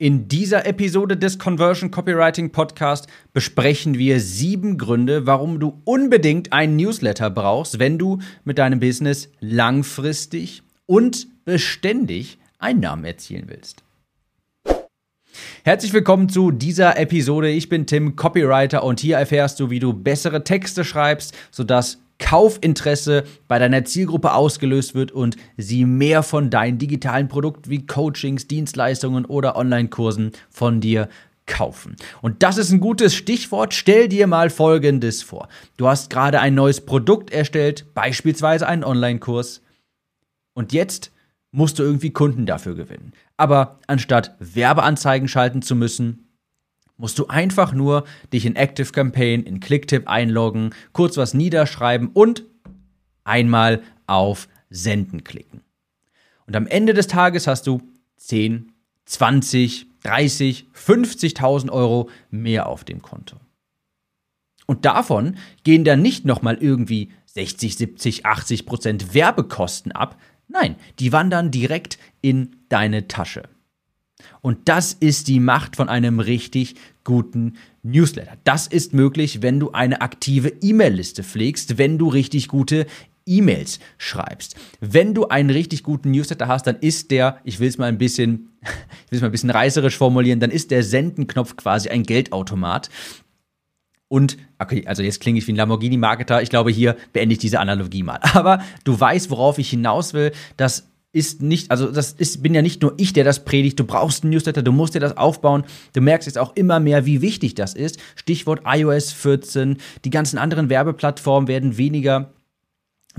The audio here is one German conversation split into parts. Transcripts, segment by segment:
In dieser Episode des Conversion Copywriting Podcast besprechen wir sieben Gründe, warum du unbedingt einen Newsletter brauchst, wenn du mit deinem Business langfristig und beständig Einnahmen erzielen willst. Herzlich willkommen zu dieser Episode. Ich bin Tim, Copywriter und hier erfährst du, wie du bessere Texte schreibst, sodass Kaufinteresse bei deiner Zielgruppe ausgelöst wird und sie mehr von deinen digitalen Produkten wie Coachings, Dienstleistungen oder Online-Kursen von dir kaufen. Und das ist ein gutes Stichwort. Stell dir mal Folgendes vor. Du hast gerade ein neues Produkt erstellt, beispielsweise einen Online-Kurs. Und jetzt musst du irgendwie Kunden dafür gewinnen. Aber anstatt Werbeanzeigen schalten zu müssen, musst du einfach nur dich in Active Campaign, in Clicktip einloggen, kurz was niederschreiben und einmal auf Senden klicken. Und am Ende des Tages hast du 10, 20, 30, 50.000 Euro mehr auf dem Konto. Und davon gehen dann nicht nochmal irgendwie 60, 70, 80 Prozent Werbekosten ab. Nein, die wandern direkt in deine Tasche. Und das ist die Macht von einem richtig guten Newsletter. Das ist möglich, wenn du eine aktive E-Mail-Liste pflegst, wenn du richtig gute E-Mails schreibst. Wenn du einen richtig guten Newsletter hast, dann ist der, ich will es mal ein bisschen, ich will es mal ein bisschen reißerisch formulieren, dann ist der Sendenknopf quasi ein Geldautomat. Und, okay, also jetzt klinge ich wie ein Lamborghini-Marketer. Ich glaube, hier beende ich diese Analogie mal. Aber du weißt, worauf ich hinaus will, dass ist nicht, also das ist, bin ja nicht nur ich, der das predigt. Du brauchst einen Newsletter, du musst dir das aufbauen. Du merkst jetzt auch immer mehr, wie wichtig das ist. Stichwort iOS 14. Die ganzen anderen Werbeplattformen werden weniger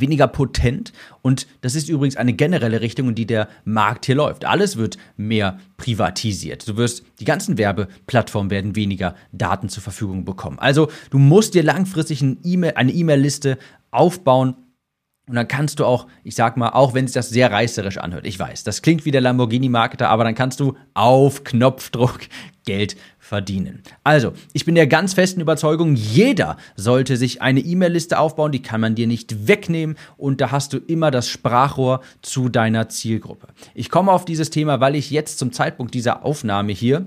weniger potent und das ist übrigens eine generelle Richtung, in die der Markt hier läuft. Alles wird mehr privatisiert. Du wirst die ganzen Werbeplattformen werden weniger Daten zur Verfügung bekommen. Also, du musst dir langfristig eine E-Mail-Liste aufbauen und dann kannst du auch, ich sag mal, auch wenn sich das sehr reißerisch anhört, ich weiß, das klingt wie der Lamborghini-Marketer, aber dann kannst du auf Knopfdruck Geld verdienen. Also, ich bin der ganz festen Überzeugung, jeder sollte sich eine E-Mail-Liste aufbauen, die kann man dir nicht wegnehmen und da hast du immer das Sprachrohr zu deiner Zielgruppe. Ich komme auf dieses Thema, weil ich jetzt zum Zeitpunkt dieser Aufnahme hier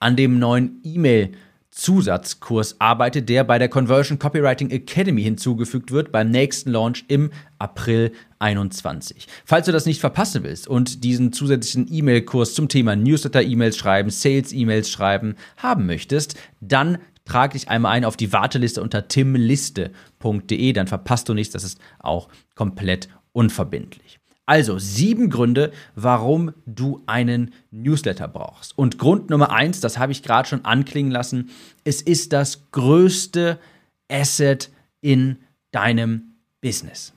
an dem neuen E-Mail- Zusatzkurs arbeitet, der bei der Conversion Copywriting Academy hinzugefügt wird beim nächsten Launch im April 21. Falls du das nicht verpassen willst und diesen zusätzlichen E-Mail-Kurs zum Thema Newsletter-E-Mails schreiben, Sales-E-Mails schreiben haben möchtest, dann trag dich einmal ein auf die Warteliste unter timliste.de, dann verpasst du nichts, das ist auch komplett unverbindlich. Also sieben Gründe, warum du einen Newsletter brauchst. Und Grund Nummer eins, das habe ich gerade schon anklingen lassen, es ist das größte Asset in deinem Business.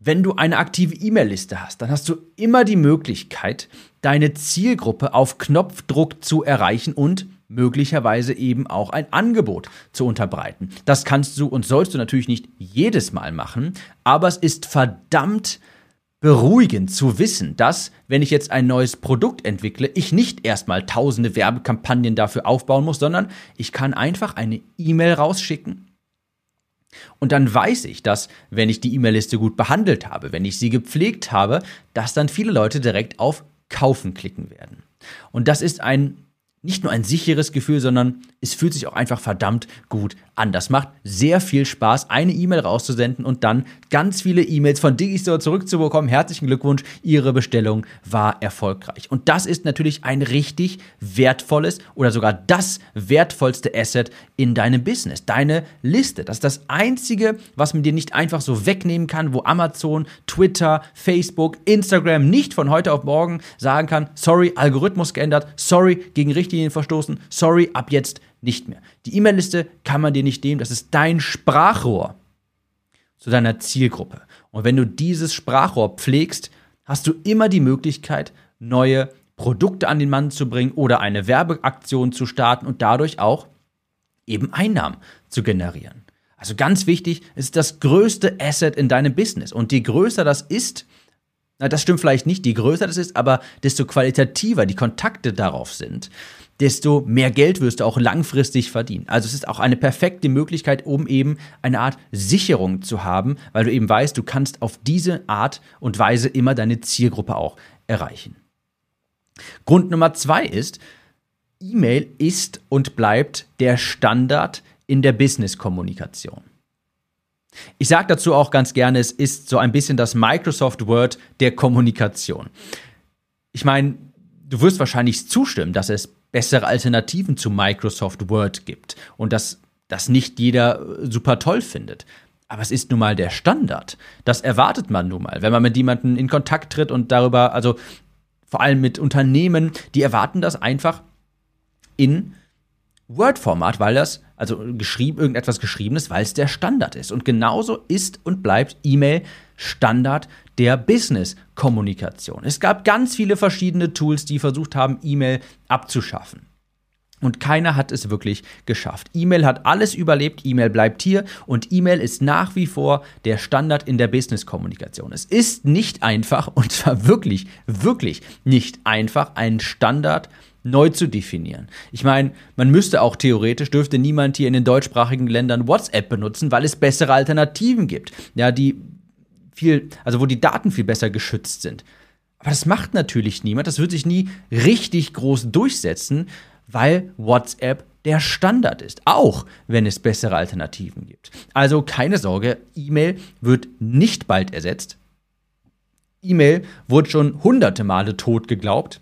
Wenn du eine aktive E-Mail-Liste hast, dann hast du immer die Möglichkeit, deine Zielgruppe auf Knopfdruck zu erreichen und möglicherweise eben auch ein Angebot zu unterbreiten. Das kannst du und sollst du natürlich nicht jedes Mal machen, aber es ist verdammt beruhigend zu wissen, dass, wenn ich jetzt ein neues Produkt entwickle, ich nicht erstmal tausende Werbekampagnen dafür aufbauen muss, sondern ich kann einfach eine E-Mail rausschicken. Und dann weiß ich, dass, wenn ich die E-Mail-Liste gut behandelt habe, wenn ich sie gepflegt habe, dass dann viele Leute direkt auf Kaufen klicken werden. Und das ist ein nicht nur ein sicheres Gefühl, sondern es fühlt sich auch einfach verdammt gut an. Das macht sehr viel Spaß, eine E-Mail rauszusenden und dann ganz viele E-Mails von Digistore zurückzubekommen. Herzlichen Glückwunsch, Ihre Bestellung war erfolgreich. Und das ist natürlich ein richtig wertvolles oder sogar das wertvollste Asset in deinem Business, deine Liste. Das ist das Einzige, was man dir nicht einfach so wegnehmen kann, wo Amazon, Twitter, Facebook, Instagram nicht von heute auf morgen sagen kann, sorry, Algorithmus geändert, sorry, gegen richtig Richtlinien verstoßen, sorry, ab jetzt nicht mehr. Die E-Mail-Liste kann man dir nicht nehmen, das ist dein Sprachrohr zu deiner Zielgruppe. Und wenn du dieses Sprachrohr pflegst, hast du immer die Möglichkeit, neue Produkte an den Mann zu bringen oder eine Werbeaktion zu starten und dadurch auch eben Einnahmen zu generieren. Also ganz wichtig, es ist das größte Asset in deinem Business. Und je größer das ist, na, das stimmt vielleicht nicht, je größer das ist, aber desto qualitativer die Kontakte darauf sind, desto mehr Geld wirst du auch langfristig verdienen. Also es ist auch eine perfekte Möglichkeit, um eben eine Art Sicherung zu haben, weil du eben weißt, du kannst auf diese Art und Weise immer deine Zielgruppe auch erreichen. Grund Nummer zwei ist, E-Mail ist und bleibt der Standard in der Business-Kommunikation. Ich sage dazu auch ganz gerne, es ist so ein bisschen das Microsoft Word der Kommunikation. Ich meine, du wirst wahrscheinlich zustimmen, dass es bessere Alternativen zu Microsoft Word gibt und dass das nicht jeder super toll findet. Aber es ist nun mal der Standard. Das erwartet man nun mal, wenn man mit jemandem in Kontakt tritt und darüber, also vor allem mit Unternehmen, die erwarten das einfach in Word-Format, weil das, also geschrieben, irgendetwas Geschriebenes, weil es der Standard ist. Und genauso ist und bleibt E-Mail Standard der Business-Kommunikation. Es gab ganz viele verschiedene Tools, die versucht haben, E-Mail abzuschaffen. Und keiner hat es wirklich geschafft. E-Mail hat alles überlebt, E-Mail bleibt hier und E-Mail ist nach wie vor der Standard in der Business-Kommunikation. Es ist nicht einfach, und zwar wirklich, wirklich nicht einfach, einen Standard neu zu definieren. Ich meine, man müsste auch theoretisch, dürfte niemand hier in den deutschsprachigen Ländern WhatsApp benutzen, weil es bessere Alternativen gibt. Ja, die viel, also wo die Daten viel besser geschützt sind. Aber das macht natürlich niemand. Das wird sich nie richtig groß durchsetzen, weil WhatsApp der Standard ist, auch wenn es bessere Alternativen gibt. Also keine Sorge, E-Mail wird nicht bald ersetzt. E-Mail wurde schon hunderte Male tot geglaubt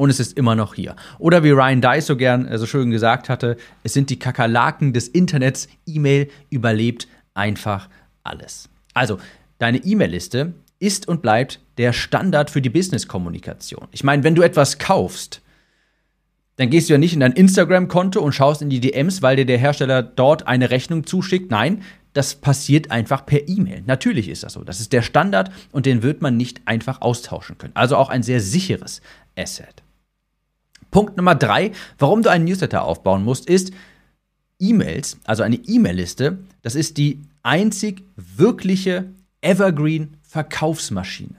und es ist immer noch hier. Oder wie Ryan Dice so gern äh, so schön gesagt hatte, es sind die Kakerlaken des Internets. E-Mail überlebt einfach alles. Also, deine E-Mail-Liste ist und bleibt der Standard für die Business-Kommunikation. Ich meine, wenn du etwas kaufst, dann gehst du ja nicht in dein Instagram-Konto und schaust in die DMs, weil dir der Hersteller dort eine Rechnung zuschickt. Nein, das passiert einfach per E-Mail. Natürlich ist das so. Das ist der Standard und den wird man nicht einfach austauschen können. Also auch ein sehr sicheres Asset. Punkt Nummer drei, warum du einen Newsletter aufbauen musst, ist E-Mails, also eine E-Mail-Liste. Das ist die einzig wirkliche Evergreen-Verkaufsmaschine.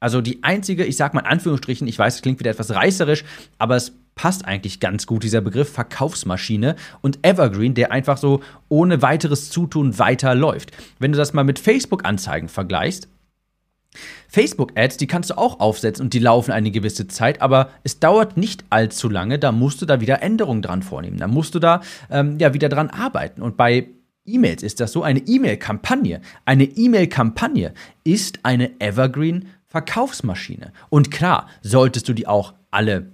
Also die einzige, ich sag mal in Anführungsstrichen, ich weiß, es klingt wieder etwas reißerisch, aber es passt eigentlich ganz gut, dieser Begriff Verkaufsmaschine und Evergreen, der einfach so ohne weiteres Zutun weiterläuft. Wenn du das mal mit Facebook-Anzeigen vergleichst, Facebook-Ads, die kannst du auch aufsetzen und die laufen eine gewisse Zeit, aber es dauert nicht allzu lange, da musst du da wieder Änderungen dran vornehmen, da musst du da ähm, ja wieder dran arbeiten. Und bei E-Mails ist das so, eine E-Mail-Kampagne. Eine E-Mail-Kampagne ist eine Evergreen Verkaufsmaschine. Und klar, solltest du die auch alle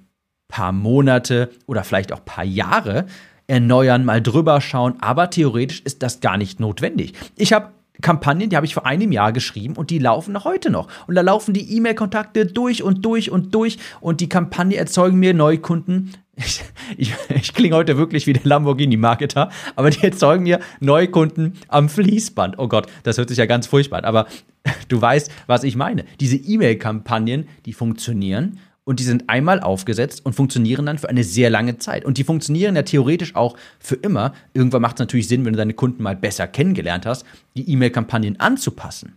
paar Monate oder vielleicht auch paar Jahre erneuern, mal drüber schauen, aber theoretisch ist das gar nicht notwendig. Ich habe Kampagnen, die habe ich vor einem Jahr geschrieben und die laufen noch heute noch. Und da laufen die E-Mail-Kontakte durch und durch und durch und die Kampagne erzeugen mir Neukunden. Ich, ich, ich klinge heute wirklich wie der Lamborghini-Marketer, aber die erzeugen mir Neukunden am Fließband. Oh Gott, das hört sich ja ganz furchtbar an, aber du weißt, was ich meine. Diese E-Mail-Kampagnen, die funktionieren und die sind einmal aufgesetzt und funktionieren dann für eine sehr lange Zeit. Und die funktionieren ja theoretisch auch für immer. Irgendwann macht es natürlich Sinn, wenn du deine Kunden mal besser kennengelernt hast, die E-Mail-Kampagnen anzupassen.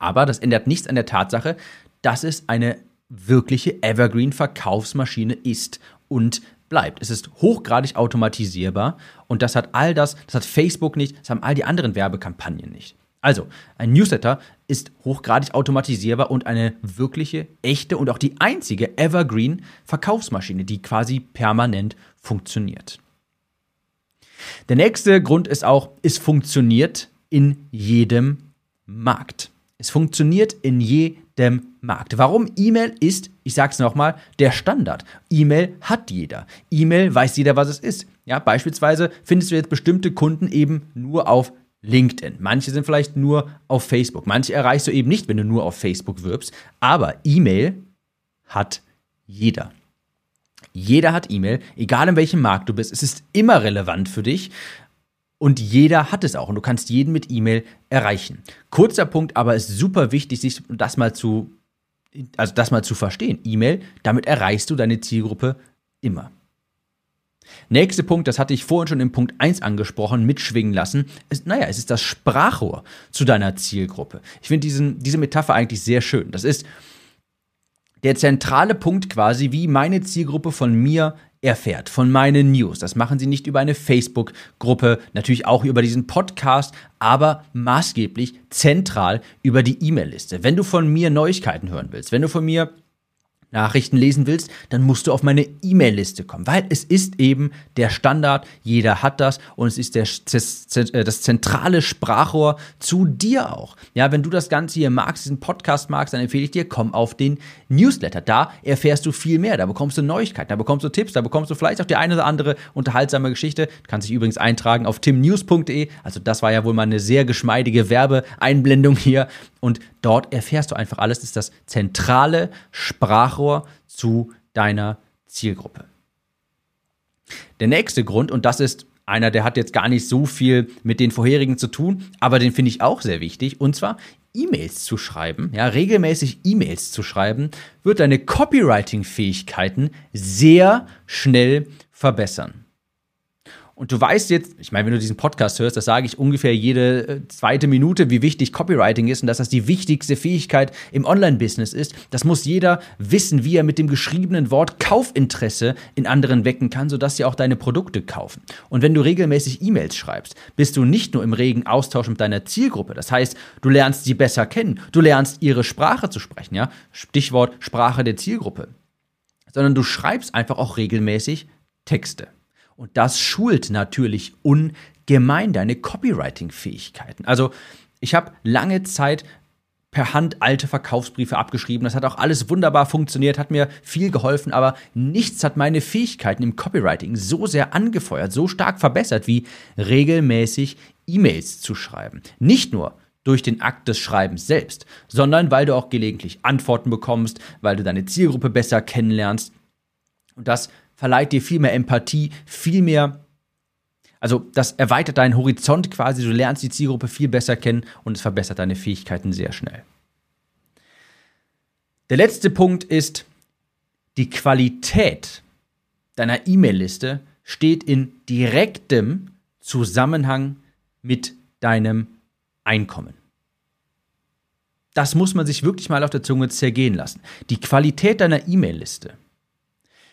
Aber das ändert nichts an der Tatsache, dass es eine wirkliche Evergreen-Verkaufsmaschine ist und bleibt. Es ist hochgradig automatisierbar und das hat all das, das hat Facebook nicht, das haben all die anderen Werbekampagnen nicht. Also, ein Newsletter ist hochgradig automatisierbar und eine wirkliche, echte und auch die einzige Evergreen Verkaufsmaschine, die quasi permanent funktioniert. Der nächste Grund ist auch, es funktioniert in jedem Markt. Es funktioniert in jedem Markt. Warum? E-Mail ist, ich sage es nochmal, der Standard. E-Mail hat jeder. E-Mail weiß jeder, was es ist. Ja, beispielsweise findest du jetzt bestimmte Kunden eben nur auf LinkedIn. Manche sind vielleicht nur auf Facebook. Manche erreichst du eben nicht, wenn du nur auf Facebook wirbst. Aber E-Mail hat jeder. Jeder hat E-Mail, egal in welchem Markt du bist. Es ist immer relevant für dich. Und jeder hat es auch. Und du kannst jeden mit E-Mail erreichen. Kurzer Punkt, aber es ist super wichtig, sich das mal zu, also das mal zu verstehen. E-Mail, damit erreichst du deine Zielgruppe immer. Nächster Punkt, das hatte ich vorhin schon im Punkt 1 angesprochen, mitschwingen lassen, ist, naja, es ist das Sprachrohr zu deiner Zielgruppe. Ich finde diese Metapher eigentlich sehr schön. Das ist der zentrale Punkt quasi, wie meine Zielgruppe von mir erfährt, von meinen News. Das machen sie nicht über eine Facebook-Gruppe, natürlich auch über diesen Podcast, aber maßgeblich zentral über die E-Mail-Liste. Wenn du von mir Neuigkeiten hören willst, wenn du von mir Nachrichten lesen willst, dann musst du auf meine E-Mail-Liste kommen, weil es ist eben der Standard, jeder hat das und es ist der, äh, das zentrale Sprachrohr zu dir auch. Ja, wenn du das Ganze hier magst, diesen Podcast magst, dann empfehle ich dir, komm auf den Newsletter. Da erfährst du viel mehr, da bekommst du Neuigkeiten, da bekommst du Tipps, da bekommst du vielleicht auch die eine oder andere unterhaltsame Geschichte. Du kannst dich übrigens eintragen auf timnews.de, also das war ja wohl mal eine sehr geschmeidige Werbeeinblendung hier und dort erfährst du einfach alles, das ist das zentrale Sprachrohr zu deiner Zielgruppe. Der nächste Grund, und das ist einer, der hat jetzt gar nicht so viel mit den vorherigen zu tun, aber den finde ich auch sehr wichtig, und zwar E-Mails zu schreiben, ja, regelmäßig E-Mails zu schreiben, wird deine Copywriting-Fähigkeiten sehr schnell verbessern. Und du weißt jetzt, ich meine, wenn du diesen Podcast hörst, das sage ich ungefähr jede äh, zweite Minute, wie wichtig Copywriting ist und dass das die wichtigste Fähigkeit im Online-Business ist. Das muss jeder wissen, wie er mit dem geschriebenen Wort Kaufinteresse in anderen wecken kann, sodass sie auch deine Produkte kaufen. Und wenn du regelmäßig E-Mails schreibst, bist du nicht nur im regen Austausch mit deiner Zielgruppe. Das heißt, du lernst sie besser kennen, du lernst ihre Sprache zu sprechen, ja? Stichwort Sprache der Zielgruppe. Sondern du schreibst einfach auch regelmäßig Texte. Und das schult natürlich ungemein deine Copywriting-Fähigkeiten. Also ich habe lange Zeit per Hand alte Verkaufsbriefe abgeschrieben. Das hat auch alles wunderbar funktioniert, hat mir viel geholfen, aber nichts hat meine Fähigkeiten im Copywriting so sehr angefeuert, so stark verbessert, wie regelmäßig E-Mails zu schreiben. Nicht nur durch den Akt des Schreibens selbst, sondern weil du auch gelegentlich Antworten bekommst, weil du deine Zielgruppe besser kennenlernst. Und das verleiht dir viel mehr Empathie, viel mehr also das erweitert deinen Horizont quasi, du lernst die Zielgruppe viel besser kennen und es verbessert deine Fähigkeiten sehr schnell. Der letzte Punkt ist, die Qualität deiner E-Mail-Liste steht in direktem Zusammenhang mit deinem Einkommen. Das muss man sich wirklich mal auf der Zunge zergehen lassen. Die Qualität deiner E-Mail-Liste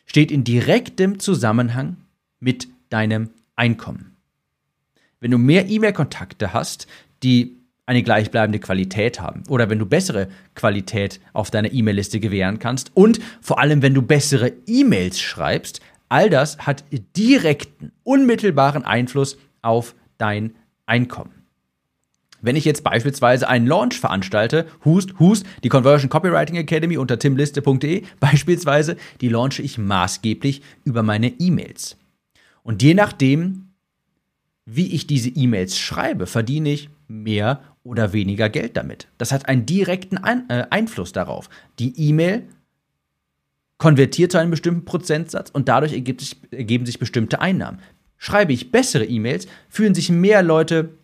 steht in direktem Zusammenhang mit deinem Einkommen. Wenn du mehr E-Mail-Kontakte hast, die eine gleichbleibende Qualität haben oder wenn du bessere Qualität auf deiner E-Mail-Liste gewähren kannst und vor allem, wenn du bessere E-Mails schreibst, all das hat direkten, unmittelbaren Einfluss auf dein Einkommen. Wenn ich jetzt beispielsweise einen Launch veranstalte, Hust, Hust, die Conversion Copywriting Academy unter timliste.de beispielsweise, die launche ich maßgeblich über meine E-Mails. Und je nachdem, wie ich diese E-Mails schreibe, verdiene ich mehr oder weniger Geld damit. Das hat einen direkten Ein äh, Einfluss darauf. Die E-Mail konvertiert zu einem bestimmten Prozentsatz und dadurch sich, ergeben sich bestimmte Einnahmen. Schreibe ich bessere E-Mails, fühlen sich mehr Leute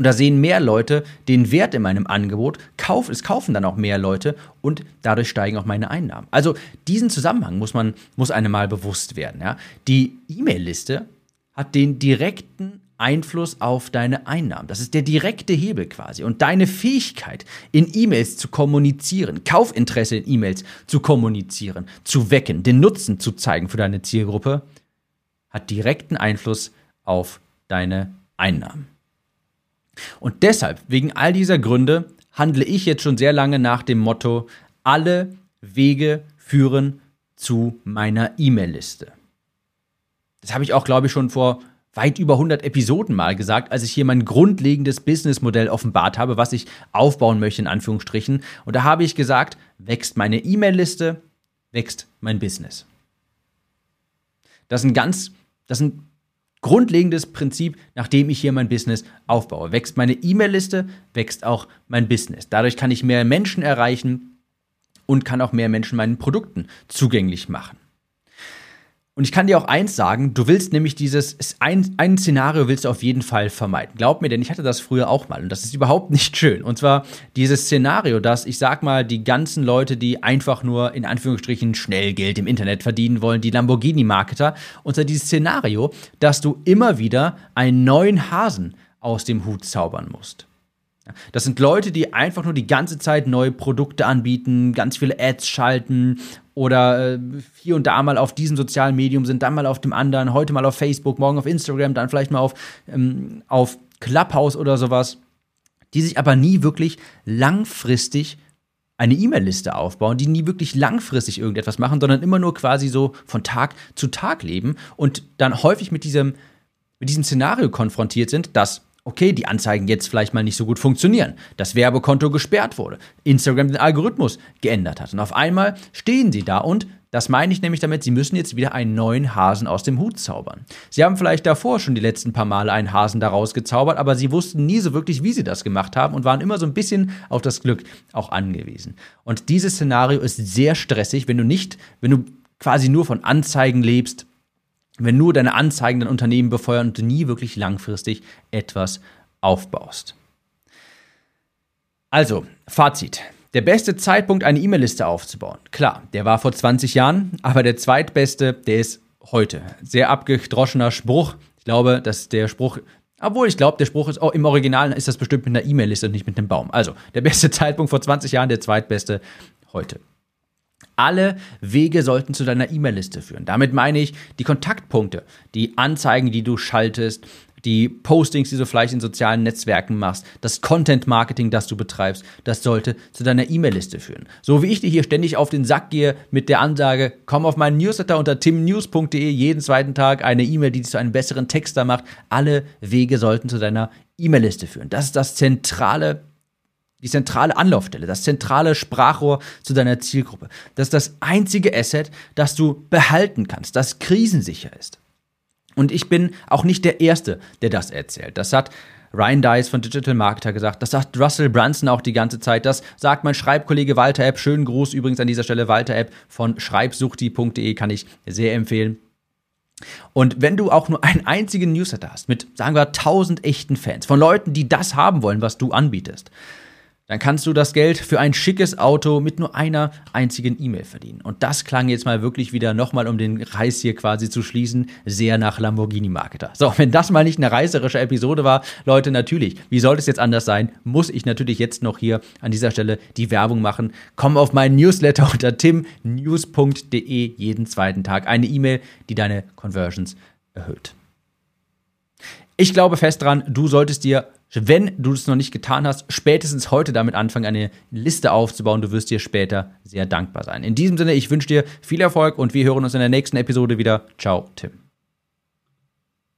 und da sehen mehr Leute den Wert in meinem Angebot, kauf, es kaufen dann auch mehr Leute und dadurch steigen auch meine Einnahmen. Also diesen Zusammenhang muss man, muss einem mal bewusst werden. Ja? Die E-Mail-Liste hat den direkten Einfluss auf deine Einnahmen. Das ist der direkte Hebel quasi. Und deine Fähigkeit, in E-Mails zu kommunizieren, Kaufinteresse in E-Mails zu kommunizieren, zu wecken, den Nutzen zu zeigen für deine Zielgruppe, hat direkten Einfluss auf deine Einnahmen. Und deshalb, wegen all dieser Gründe, handle ich jetzt schon sehr lange nach dem Motto, alle Wege führen zu meiner E-Mail-Liste. Das habe ich auch, glaube ich, schon vor weit über 100 Episoden mal gesagt, als ich hier mein grundlegendes Businessmodell offenbart habe, was ich aufbauen möchte, in Anführungsstrichen. Und da habe ich gesagt, wächst meine E-Mail-Liste, wächst mein Business. Das sind ganz, das sind grundlegendes Prinzip, nachdem ich hier mein Business aufbaue. Wächst meine E-Mail-Liste, wächst auch mein Business. Dadurch kann ich mehr Menschen erreichen und kann auch mehr Menschen meinen Produkten zugänglich machen. Und ich kann dir auch eins sagen, du willst nämlich dieses, ein, ein Szenario willst du auf jeden Fall vermeiden. Glaub mir, denn ich hatte das früher auch mal und das ist überhaupt nicht schön. Und zwar dieses Szenario, dass ich sag mal, die ganzen Leute, die einfach nur in Anführungsstrichen schnell Geld im Internet verdienen wollen, die Lamborghini-Marketer, und zwar dieses Szenario, dass du immer wieder einen neuen Hasen aus dem Hut zaubern musst. Das sind Leute, die einfach nur die ganze Zeit neue Produkte anbieten, ganz viele Ads schalten oder äh, hier und da mal auf diesem sozialen Medium sind, dann mal auf dem anderen, heute mal auf Facebook, morgen auf Instagram, dann vielleicht mal auf, ähm, auf Clubhouse oder sowas, die sich aber nie wirklich langfristig eine E-Mail-Liste aufbauen, die nie wirklich langfristig irgendetwas machen, sondern immer nur quasi so von Tag zu Tag leben und dann häufig mit diesem, mit diesem Szenario konfrontiert sind, dass okay, die Anzeigen jetzt vielleicht mal nicht so gut funktionieren, das Werbekonto gesperrt wurde, Instagram den Algorithmus geändert hat. Und auf einmal stehen sie da und das meine ich nämlich damit, sie müssen jetzt wieder einen neuen Hasen aus dem Hut zaubern. Sie haben vielleicht davor schon die letzten paar Male einen Hasen daraus gezaubert, aber sie wussten nie so wirklich, wie sie das gemacht haben und waren immer so ein bisschen auf das Glück auch angewiesen. Und dieses Szenario ist sehr stressig, wenn du nicht, wenn du quasi nur von Anzeigen lebst, wenn nur deine Anzeigen dein Unternehmen befeuern und du nie wirklich langfristig etwas aufbaust. Also, Fazit. Der beste Zeitpunkt, eine E-Mail-Liste aufzubauen. Klar, der war vor 20 Jahren, aber der zweitbeste, der ist heute. Sehr abgedroschener Spruch. Ich glaube, dass der Spruch, obwohl ich glaube, der Spruch ist auch im Original ist das bestimmt mit einer E-Mail-Liste und nicht mit einem Baum. Also, der beste Zeitpunkt vor 20 Jahren, der zweitbeste heute. Alle Wege sollten zu deiner E-Mail-Liste führen. Damit meine ich die Kontaktpunkte, die Anzeigen, die du schaltest, die Postings, die du vielleicht in sozialen Netzwerken machst, das Content-Marketing, das du betreibst, das sollte zu deiner E-Mail-Liste führen. So wie ich dir hier ständig auf den Sack gehe mit der Ansage, komm auf meinen Newsletter unter timnews.de jeden zweiten Tag eine E-Mail, die dich zu einem besseren Texter macht. Alle Wege sollten zu deiner E-Mail-Liste führen. Das ist das zentrale die zentrale Anlaufstelle, das zentrale Sprachrohr zu deiner Zielgruppe. Das ist das einzige Asset, das du behalten kannst, das krisensicher ist. Und ich bin auch nicht der Erste, der das erzählt. Das hat Ryan Dice von Digital Marketer gesagt. Das sagt Russell Brunson auch die ganze Zeit. Das sagt mein Schreibkollege Walter App. Schönen Gruß übrigens an dieser Stelle Walter App von schreibsuchti.de kann ich sehr empfehlen. Und wenn du auch nur einen einzigen Newsletter hast mit, sagen wir, 1000 echten Fans, von Leuten, die das haben wollen, was du anbietest, dann kannst du das Geld für ein schickes Auto mit nur einer einzigen E-Mail verdienen. Und das klang jetzt mal wirklich wieder nochmal, um den Reis hier quasi zu schließen, sehr nach Lamborghini-Marketer. So, wenn das mal nicht eine reißerische Episode war, Leute, natürlich, wie sollte es jetzt anders sein, muss ich natürlich jetzt noch hier an dieser Stelle die Werbung machen. Komm auf meinen Newsletter unter timnews.de jeden zweiten Tag. Eine E-Mail, die deine Conversions erhöht. Ich glaube fest dran, du solltest dir wenn du es noch nicht getan hast, spätestens heute damit anfangen, eine Liste aufzubauen. Du wirst dir später sehr dankbar sein. In diesem Sinne, ich wünsche dir viel Erfolg und wir hören uns in der nächsten Episode wieder. Ciao, Tim.